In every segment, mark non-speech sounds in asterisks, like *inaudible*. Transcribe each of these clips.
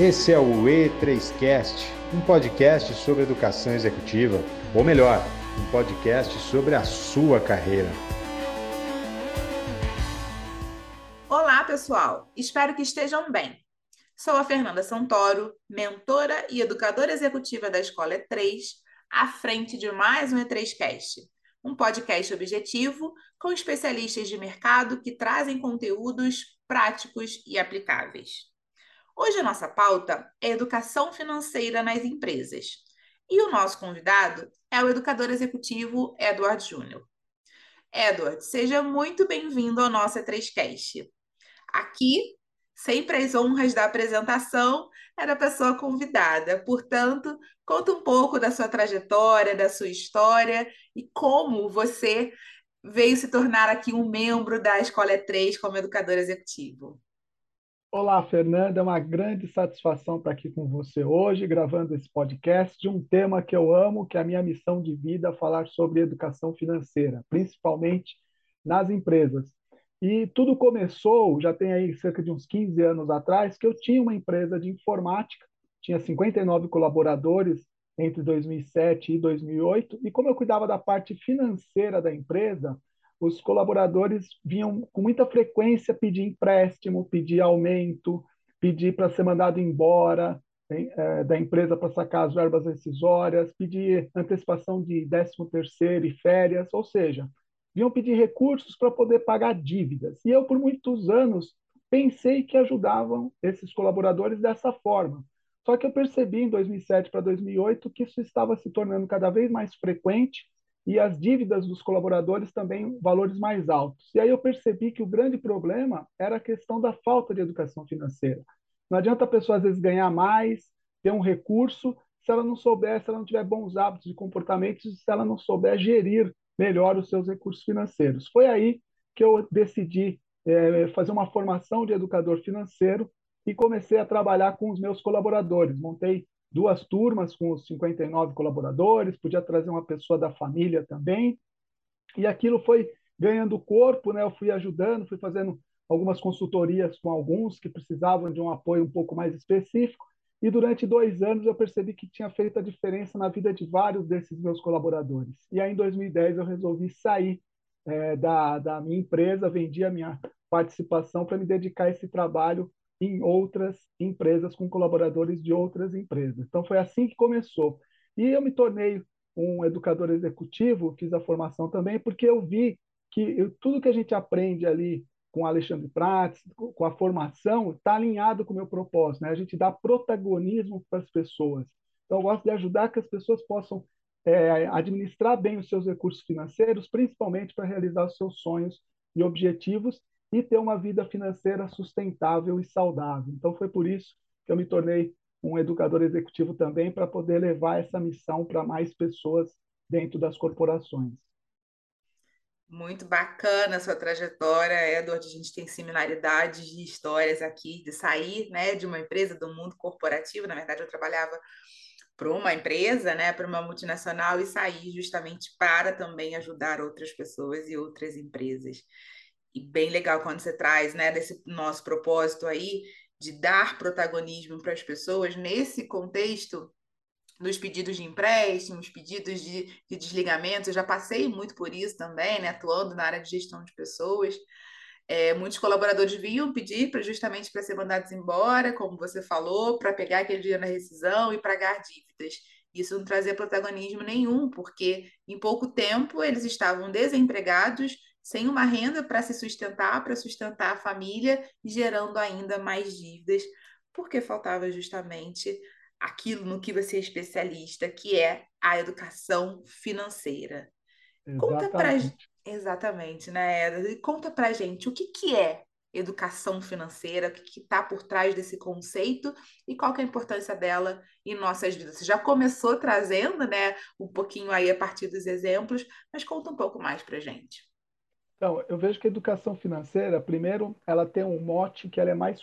Esse é o E3Cast, um podcast sobre educação executiva, ou melhor, um podcast sobre a sua carreira. Olá, pessoal! Espero que estejam bem. Sou a Fernanda Santoro, mentora e educadora executiva da Escola E3, à frente de mais um E3Cast, um podcast objetivo com especialistas de mercado que trazem conteúdos práticos e aplicáveis. Hoje a nossa pauta é educação financeira nas empresas. E o nosso convidado é o educador executivo Edward Júnior. Edward, seja muito bem-vindo ao nosso E3Cast. Aqui, sempre as honras da apresentação é da pessoa convidada. Portanto, conta um pouco da sua trajetória, da sua história e como você veio se tornar aqui um membro da Escola E3 como educador executivo. Olá, Fernanda. É uma grande satisfação estar aqui com você hoje, gravando esse podcast de um tema que eu amo, que é a minha missão de vida, falar sobre educação financeira, principalmente nas empresas. E tudo começou, já tem aí cerca de uns 15 anos atrás, que eu tinha uma empresa de informática, tinha 59 colaboradores entre 2007 e 2008, e como eu cuidava da parte financeira da empresa, os colaboradores vinham com muita frequência pedir empréstimo, pedir aumento, pedir para ser mandado embora é, da empresa para sacar as verbas rescisórias, pedir antecipação de 13 terceiro e férias, ou seja, vinham pedir recursos para poder pagar dívidas. E eu, por muitos anos, pensei que ajudavam esses colaboradores dessa forma. Só que eu percebi em 2007 para 2008 que isso estava se tornando cada vez mais frequente e as dívidas dos colaboradores também valores mais altos. E aí eu percebi que o grande problema era a questão da falta de educação financeira. Não adianta a pessoa às vezes ganhar mais, ter um recurso, se ela não souber, se ela não tiver bons hábitos e comportamentos, se ela não souber gerir melhor os seus recursos financeiros. Foi aí que eu decidi é, fazer uma formação de educador financeiro e comecei a trabalhar com os meus colaboradores. Montei duas turmas com os 59 colaboradores, podia trazer uma pessoa da família também. E aquilo foi ganhando corpo, né? Eu fui ajudando, fui fazendo algumas consultorias com alguns que precisavam de um apoio um pouco mais específico. E durante dois anos eu percebi que tinha feito a diferença na vida de vários desses meus colaboradores. E aí em 2010 eu resolvi sair é, da, da minha empresa, vendi a minha participação para me dedicar a esse trabalho em outras empresas, com colaboradores de outras empresas. Então, foi assim que começou. E eu me tornei um educador executivo, fiz a formação também, porque eu vi que eu, tudo que a gente aprende ali com Alexandre Prats, com a formação, está alinhado com o meu propósito. Né? A gente dá protagonismo para as pessoas. Então, eu gosto de ajudar que as pessoas possam é, administrar bem os seus recursos financeiros, principalmente para realizar os seus sonhos e objetivos, e ter uma vida financeira sustentável e saudável. Então, foi por isso que eu me tornei um educador executivo também, para poder levar essa missão para mais pessoas dentro das corporações. Muito bacana a sua trajetória, Edward. A gente tem similaridades de histórias aqui, de sair né, de uma empresa do mundo corporativo. Na verdade, eu trabalhava para uma empresa, né, para uma multinacional, e sair justamente para também ajudar outras pessoas e outras empresas e bem legal quando você traz, né, desse nosso propósito aí de dar protagonismo para as pessoas nesse contexto dos pedidos de empréstimos, pedidos de, de desligamento, eu já passei muito por isso também, né, atuando na área de gestão de pessoas. É, muitos colaboradores vinham pedir para justamente para ser mandados embora, como você falou, para pegar aquele dinheiro na rescisão e pagar dívidas. Isso não trazia protagonismo nenhum, porque em pouco tempo eles estavam desempregados, sem uma renda para se sustentar, para sustentar a família, gerando ainda mais dívidas, porque faltava justamente aquilo no que você é especialista, que é a educação financeira. Exatamente. Conta pra Exatamente, né? Conta pra gente o que, que é educação financeira, o que está por trás desse conceito e qual é a importância dela em nossas vidas. Você já começou trazendo, né, um pouquinho aí a partir dos exemplos, mas conta um pouco mais pra gente. Então, eu vejo que a educação financeira, primeiro, ela tem um mote que ela é mais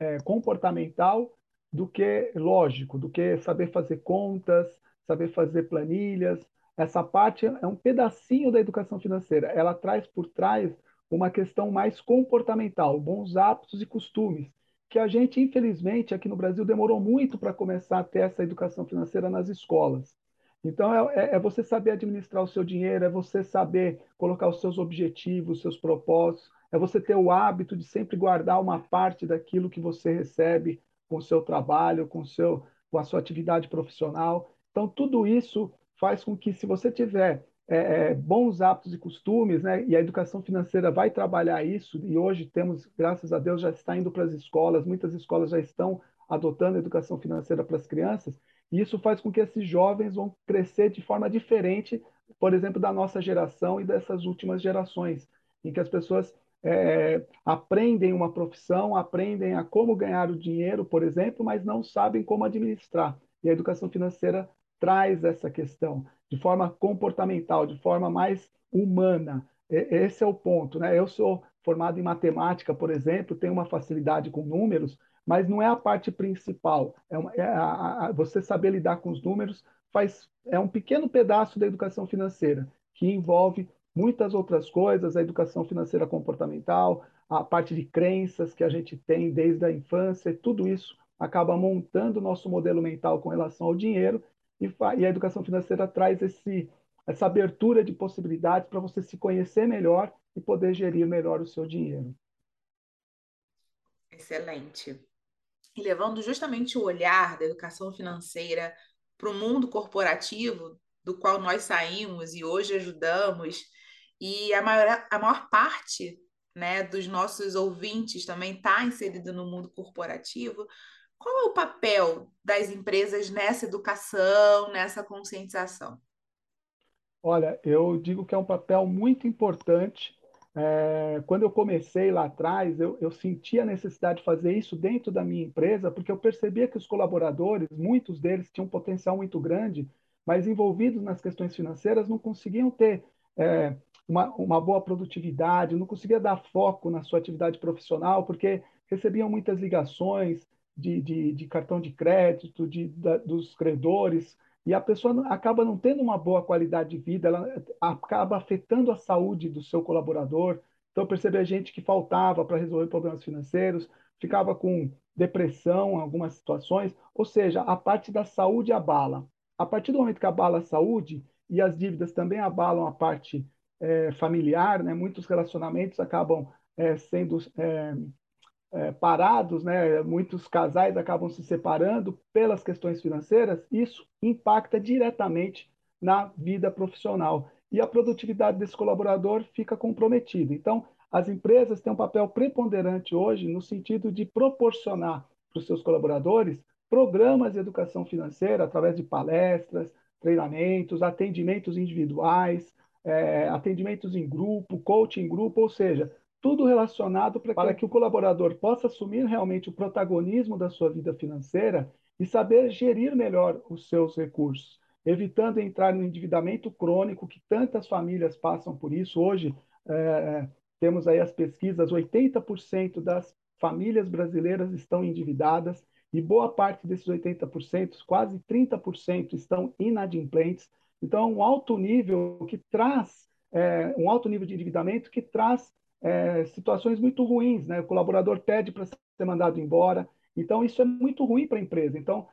é, comportamental do que lógico, do que saber fazer contas, saber fazer planilhas. Essa parte é um pedacinho da educação financeira. Ela traz por trás uma questão mais comportamental, bons hábitos e costumes, que a gente, infelizmente, aqui no Brasil demorou muito para começar a ter essa educação financeira nas escolas. Então, é, é, é, você saber administrar o seu dinheiro, é você saber colocar os seus objetivos, os seus propósitos, é você ter o hábito de sempre guardar uma parte daquilo que você recebe com o seu trabalho, com, seu, com a sua atividade profissional. Então, tudo isso faz com que, se você tiver é, é, bons hábitos e costumes, né, e a educação financeira vai trabalhar isso, e hoje temos, graças a Deus, já está indo para as escolas, muitas escolas já estão adotando a educação financeira para as crianças, isso faz com que esses jovens vão crescer de forma diferente, por exemplo, da nossa geração e dessas últimas gerações, em que as pessoas é, aprendem uma profissão, aprendem a como ganhar o dinheiro, por exemplo, mas não sabem como administrar. E a educação financeira traz essa questão de forma comportamental, de forma mais humana. Esse é o ponto. Né? Eu sou formado em matemática, por exemplo, tenho uma facilidade com números, mas não é a parte principal. É, é a, a, você saber lidar com os números faz é um pequeno pedaço da educação financeira que envolve muitas outras coisas, a educação financeira comportamental, a parte de crenças que a gente tem desde a infância, tudo isso acaba montando o nosso modelo mental com relação ao dinheiro e, e a educação financeira traz esse, essa abertura de possibilidades para você se conhecer melhor e poder gerir melhor o seu dinheiro. Excelente. E levando justamente o olhar da educação financeira para o mundo corporativo, do qual nós saímos e hoje ajudamos e a maior, a maior parte né, dos nossos ouvintes também está inserido no mundo corporativo. Qual é o papel das empresas nessa educação, nessa conscientização? Olha, eu digo que é um papel muito importante. É, quando eu comecei lá atrás, eu, eu senti a necessidade de fazer isso dentro da minha empresa, porque eu percebia que os colaboradores, muitos deles tinham um potencial muito grande, mas envolvidos nas questões financeiras não conseguiam ter é, uma, uma boa produtividade, não conseguia dar foco na sua atividade profissional, porque recebiam muitas ligações de, de, de cartão de crédito, de, da, dos credores, e a pessoa acaba não tendo uma boa qualidade de vida, ela acaba afetando a saúde do seu colaborador. Então, percebia gente que faltava para resolver problemas financeiros, ficava com depressão em algumas situações, ou seja, a parte da saúde abala. A partir do momento que abala a saúde, e as dívidas também abalam a parte é, familiar, né? muitos relacionamentos acabam é, sendo é, é, parados, né? muitos casais acabam se separando pelas questões financeiras, isso impacta diretamente na vida profissional. E a produtividade desse colaborador fica comprometida. Então, as empresas têm um papel preponderante hoje no sentido de proporcionar para os seus colaboradores programas de educação financeira através de palestras, treinamentos, atendimentos individuais, é, atendimentos em grupo, coaching em grupo, ou seja, tudo relacionado para que o colaborador possa assumir realmente o protagonismo da sua vida financeira e saber gerir melhor os seus recursos, evitando entrar no endividamento crônico que tantas famílias passam por isso. Hoje, é, temos aí as pesquisas, 80% das famílias brasileiras estão endividadas e boa parte desses 80%, quase 30%, estão inadimplentes. Então, um alto nível que traz, é, um alto nível de endividamento que traz é, situações muito ruins, né? O colaborador pede para ser mandado embora. Então, isso é muito ruim para a empresa. Então,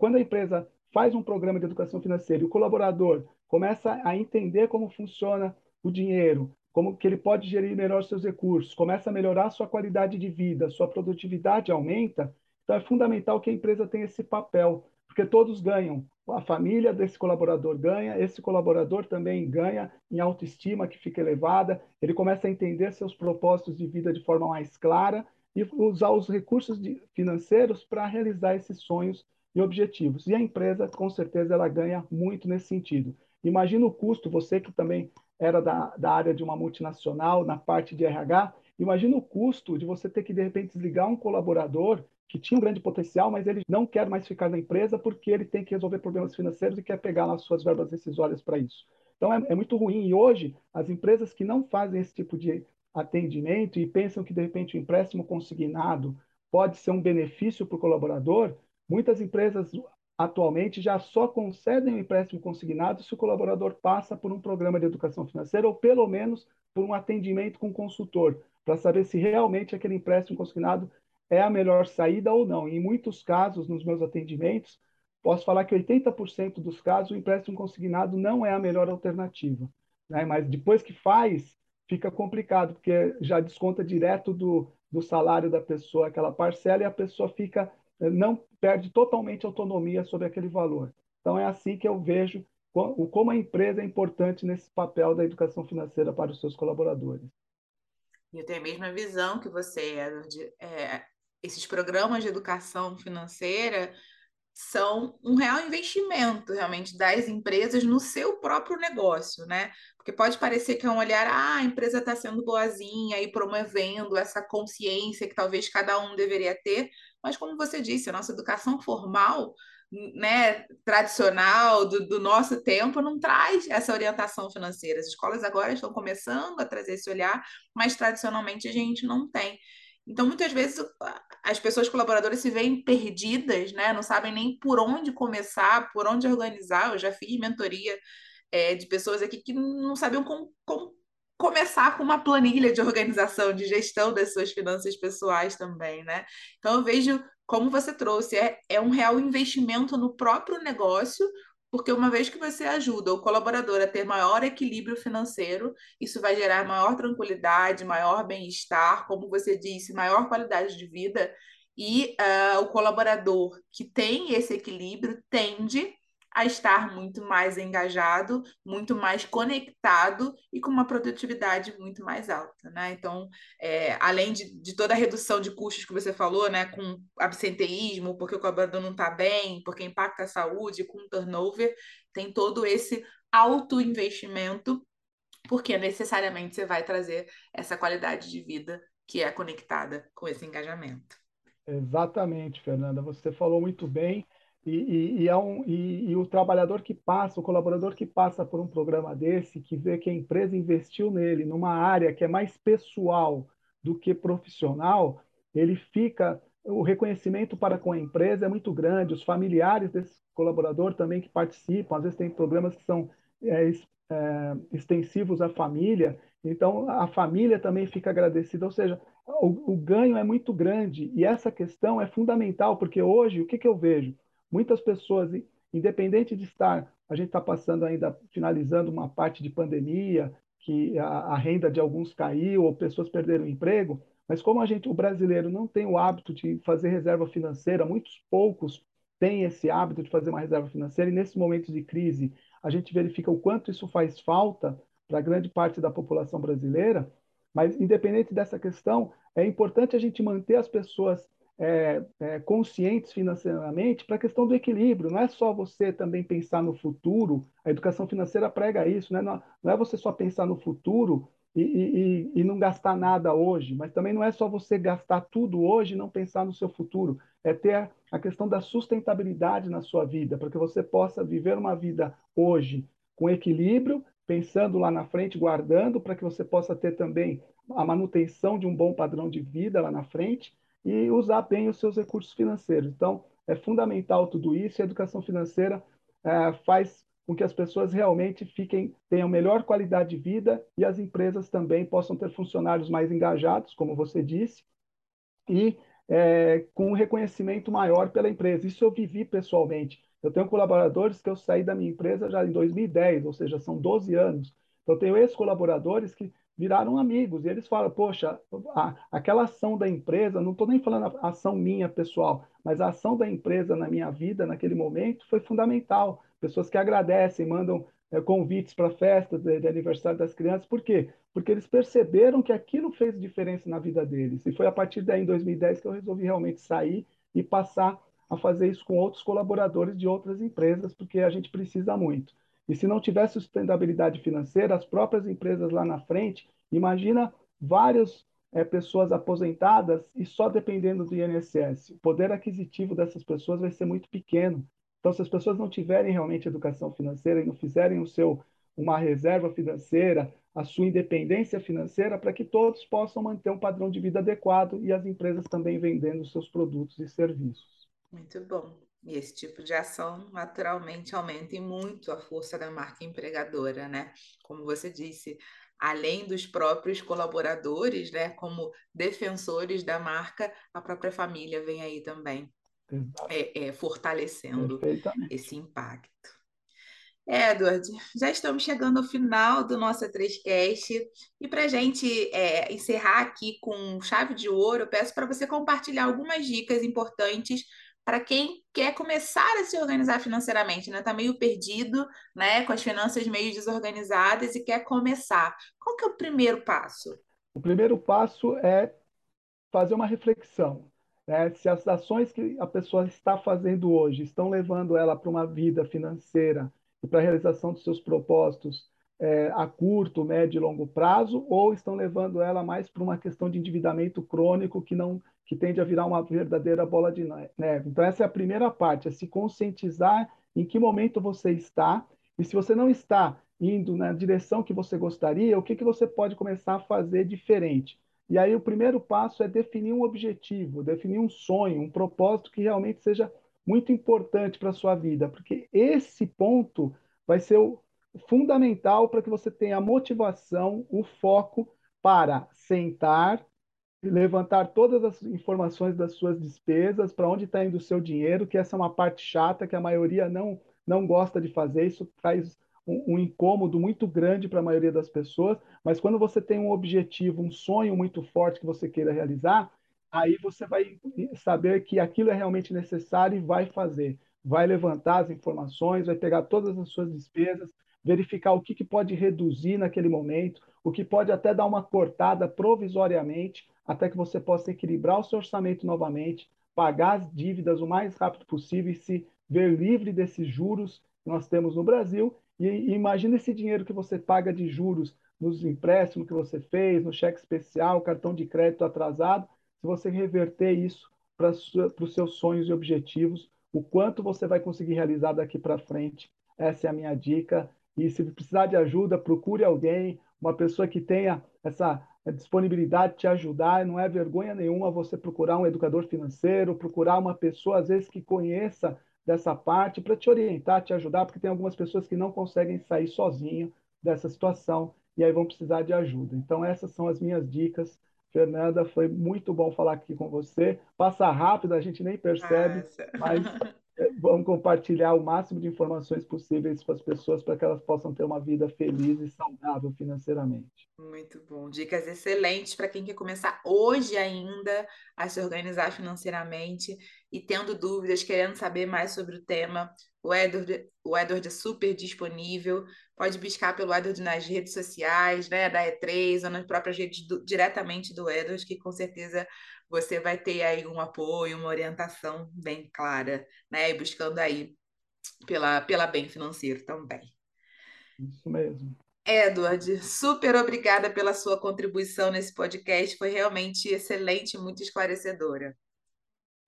quando a empresa faz um programa de educação financeira e o colaborador começa a entender como funciona o dinheiro, como que ele pode gerir melhor seus recursos, começa a melhorar sua qualidade de vida, sua produtividade aumenta, então, é fundamental que a empresa tenha esse papel, porque todos ganham. A família desse colaborador ganha, esse colaborador também ganha em autoestima que fica elevada, ele começa a entender seus propósitos de vida de forma mais clara e usar os recursos de, financeiros para realizar esses sonhos e objetivos. E a empresa, com certeza, ela ganha muito nesse sentido. Imagina o custo, você que também era da, da área de uma multinacional, na parte de RH, imagina o custo de você ter que, de repente, desligar um colaborador que tinha um grande potencial, mas ele não quer mais ficar na empresa porque ele tem que resolver problemas financeiros e quer pegar nas suas verbas decisórias para isso. Então é, é, muito ruim. E hoje, as empresas que não fazem esse tipo de atendimento e pensam que, de repente, o empréstimo consignado pode ser um benefício para o colaborador, muitas empresas atualmente já só concedem o empréstimo consignado se o colaborador passa por um programa de educação financeira ou, pelo menos, por um atendimento com consultor, para saber se realmente aquele empréstimo consignado é a melhor saída ou não. Em muitos casos, nos meus atendimentos, posso falar que 80% dos casos o empréstimo consignado não é a melhor alternativa. Né? Mas depois que faz, fica complicado, porque já desconta direto do, do salário da pessoa aquela parcela e a pessoa fica não perde totalmente autonomia sobre aquele valor. Então é assim que eu vejo como a empresa é importante nesse papel da educação financeira para os seus colaboradores. Eu tenho a mesma visão que você, Edward. É, esses programas de educação financeira são um real investimento realmente das empresas no seu próprio negócio, né? Porque pode parecer que é um olhar, ah, a empresa está sendo boazinha e promovendo essa consciência que talvez cada um deveria ter, mas como você disse, a nossa educação formal, né, tradicional do, do nosso tempo não traz essa orientação financeira. As escolas agora estão começando a trazer esse olhar, mas tradicionalmente a gente não tem. Então, muitas vezes, as pessoas colaboradoras se veem perdidas, né? Não sabem nem por onde começar, por onde organizar. Eu já fiz mentoria é, de pessoas aqui que não sabiam como, como começar com uma planilha de organização, de gestão das suas finanças pessoais também, né? Então, eu vejo, como você trouxe, é, é um real investimento no próprio negócio, porque uma vez que você ajuda o colaborador a ter maior equilíbrio financeiro, isso vai gerar maior tranquilidade, maior bem-estar, como você disse, maior qualidade de vida. E uh, o colaborador que tem esse equilíbrio tende a estar muito mais engajado, muito mais conectado e com uma produtividade muito mais alta, né? Então, é, além de, de, toda a redução de custos que você falou, né, com absenteísmo, porque o colaborador não está bem, porque impacta a saúde, com turnover, tem todo esse alto investimento, porque necessariamente você vai trazer essa qualidade de vida que é conectada com esse engajamento. Exatamente, Fernanda. Você falou muito bem. E, e, e, é um, e, o trabalhador que passa, o colaborador que passa por um programa desse, que vê que a empresa investiu nele numa área que é mais pessoal do que profissional, ele fica. O reconhecimento para com a empresa é muito grande. Os familiares desse colaborador também que participam, às vezes tem programas que são é, é, extensivos à família, então a família também fica agradecida. Ou seja, o, o ganho é muito grande e essa questão é fundamental, porque hoje o que, que eu vejo? Muitas pessoas, independente de estar, a gente está passando ainda, finalizando uma parte de pandemia, que a, a, renda de alguns caiu ou pessoas perderam o emprego, mas como a gente, o brasileiro não tem o hábito de fazer reserva financeira, muitos poucos têm esse hábito de fazer uma reserva financeira e nesses momentos de crise a gente verifica o quanto isso faz falta para grande parte da população brasileira. Mas independente dessa questão, é importante a gente manter as pessoas é, é, conscientes financeiramente para a questão do equilíbrio. Não é só você também pensar no futuro, a educação financeira prega isso, né? não, não é você só pensar no futuro e, e, e, não gastar nada hoje, mas também não é só você gastar tudo hoje e não pensar no seu futuro. É ter a questão da sustentabilidade na sua vida, para que você possa viver uma vida hoje com equilíbrio, pensando lá na frente, guardando, para que você possa ter também a manutenção de um bom padrão de vida lá na frente e usar bem os seus recursos financeiros. Então, é fundamental tudo isso e a educação financeira é, faz com que as pessoas realmente fiquem tenham melhor qualidade de vida e as empresas também possam ter funcionários mais engajados, como você disse, e é, com um reconhecimento maior pela empresa. Isso eu vivi pessoalmente. Eu tenho colaboradores que eu saí da minha empresa já em 2010, ou seja, são 12 anos. Então, eu tenho ex-colaboradores que viraram amigos. E eles falam, poxa, a, aquela ação da empresa, não estou nem falando a ação minha pessoal, mas a ação da empresa na minha vida, naquele momento, foi fundamental. Pessoas que agradecem, mandam é, convites para festas de, de, aniversário das crianças. Por quê? Porque eles perceberam que aquilo fez diferença na vida deles. E foi a partir daí, em 2010, que eu resolvi realmente sair e passar a fazer isso com outros colaboradores de outras empresas, porque a gente precisa muito. E se não tivesse sustentabilidade financeira, as próprias empresas lá na frente, imagina várias é, pessoas aposentadas e só dependendo do INSS. O poder aquisitivo dessas pessoas vai ser muito pequeno. Então, se as pessoas não tiverem realmente educação financeira e não fizerem o seu uma reserva financeira, a sua independência financeira, para que todos possam manter um padrão de vida adequado e as empresas também vendendo seus produtos e serviços. Muito bom. E esse tipo de ação naturalmente aumenta muito a força da marca empregadora, né? Como você disse, além dos próprios colaboradores, né, como defensores da marca, a própria família vem aí também é, é, fortalecendo esse impacto. Edward, já estamos chegando ao final do nosso 3Cast e para a gente é, encerrar aqui com chave de ouro, eu peço para você compartilhar algumas dicas importantes para quem quer começar a se organizar financeiramente, né? Está meio perdido, né? Com as finanças meio desorganizadas e quer começar. Qual que é o primeiro passo? O primeiro passo é fazer uma reflexão. Né? Se as ações que a pessoa está fazendo hoje estão levando ela para uma vida financeira e para a realização dos seus propósitos é, a curto, médio e longo prazo, ou estão levando ela mais para uma questão de endividamento crônico que não que tende a virar uma verdadeira bola de neve. Então essa é a primeira parte, é se conscientizar em que momento você está e se você não está indo na direção que você gostaria, o que, que você pode começar a fazer diferente? E aí o primeiro passo é definir um objetivo, definir um sonho, um propósito que realmente seja muito importante para a sua vida, porque esse ponto vai ser o fundamental para que você tenha a motivação, o foco para sentar, levantar todas as informações das suas despesas, para onde está indo o seu dinheiro, que essa é uma parte chata que a maioria não, não gosta de fazer, isso traz um, um incômodo muito grande para a maioria das pessoas, mas quando você tem um objetivo, um sonho muito forte que você queira realizar, aí você vai saber que aquilo é realmente necessário e vai fazer. Vai levantar as informações, vai pegar todas as suas despesas, verificar o que, que pode reduzir naquele momento, o que pode até dar uma cortada provisoriamente, até que você possa equilibrar o seu orçamento novamente, pagar as dívidas o mais rápido possível e se ver livre desses juros que nós temos no Brasil. E, e imagina esse dinheiro que você paga de juros nos empréstimos que você fez, no cheque especial, cartão de crédito atrasado, se você reverter isso para os seus sonhos e objetivos, o quanto você vai conseguir realizar daqui para frente. Essa é a minha dica. E se precisar de ajuda, procure alguém, uma pessoa que tenha essa disponibilidade de te ajudar. Não é vergonha nenhuma você procurar um educador financeiro, procurar uma pessoa, às vezes, que conheça dessa parte para te orientar, te ajudar, porque tem algumas pessoas que não conseguem sair sozinho dessa situação e aí vão precisar de ajuda. Então, essas são as minhas dicas Fernanda, foi muito bom falar aqui com você. Passa rápido, a gente nem percebe, Nossa. mas *laughs* vamos compartilhar o máximo de informações possíveis com as pessoas para que elas possam ter uma vida feliz e saudável financeiramente. Muito bom. Dicas excelentes para quem quer começar hoje ainda a se organizar financeiramente e tendo dúvidas, querendo saber mais sobre o tema. O Edward, o Edward é super disponível. Pode buscar pelo Edward nas redes sociais, né, da E3, ou nas próprias redes do, diretamente do Edward, que com certeza você vai ter aí um apoio, uma orientação bem clara, né? E buscando aí pela, pela bem financeiro também. Isso mesmo. Edward, super obrigada pela sua contribuição nesse podcast, foi realmente excelente muito esclarecedora.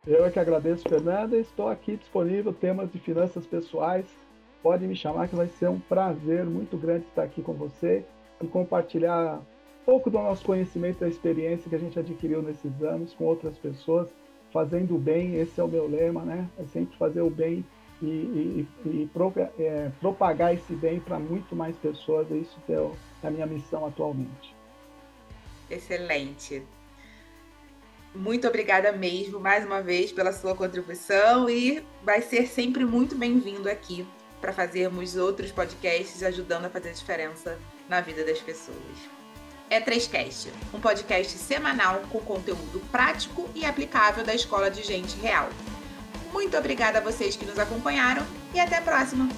Eu é que agradeço, Fernanda, estou aqui disponível, temas de finanças pessoais, pode me chamar que vai ser um prazer muito grande estar aqui com você e compartilhar pouco do nosso conhecimento, da experiência que a gente adquiriu nesses anos com outras pessoas, fazendo o bem, esse é o meu lema, né? É sempre fazer o bem e, e, e é, propagar esse bem para muito mais pessoas, é isso que é a minha missão atualmente. Excelente. Muito obrigada mesmo, mais uma vez, pela sua contribuição e vai ser sempre muito bem-vindo aqui para fazermos outros podcasts ajudando a fazer diferença na vida das pessoas. É 3Cast, um podcast semanal com conteúdo prático e aplicável da Escola de Gente Real. Muito obrigada a vocês que nos acompanharam e até a próxima!